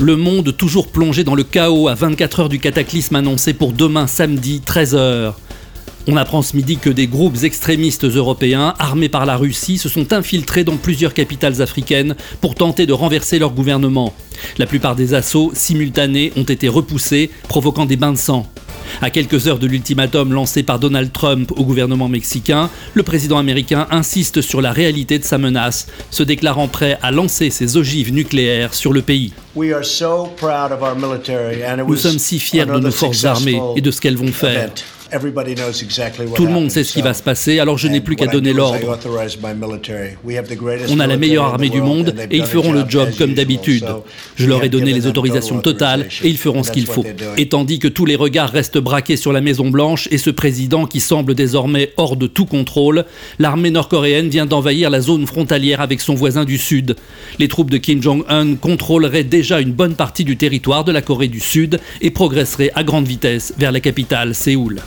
Le monde toujours plongé dans le chaos à 24 heures du cataclysme annoncé pour demain samedi 13h. On apprend ce midi que des groupes extrémistes européens, armés par la Russie, se sont infiltrés dans plusieurs capitales africaines pour tenter de renverser leur gouvernement. La plupart des assauts simultanés ont été repoussés, provoquant des bains de sang. À quelques heures de l'ultimatum lancé par Donald Trump au gouvernement mexicain, le président américain insiste sur la réalité de sa menace, se déclarant prêt à lancer ses ogives nucléaires sur le pays. Nous sommes si fiers de nos forces armées et de ce qu'elles vont faire. Tout le monde sait ce qui va se passer, alors je n'ai plus qu'à donner l'ordre. On a la meilleure armée du monde et ils feront le job comme d'habitude. Je leur ai donné les autorisations totales et ils feront ce qu'il faut. Et tandis que tous les regards restent braqués sur la Maison Blanche et ce président qui semble désormais hors de tout contrôle, l'armée nord-coréenne vient d'envahir la zone frontalière avec son voisin du Sud. Les troupes de Kim Jong-un contrôleraient déjà une bonne partie du territoire de la Corée du Sud et progresseraient à grande vitesse vers la capitale, Séoul.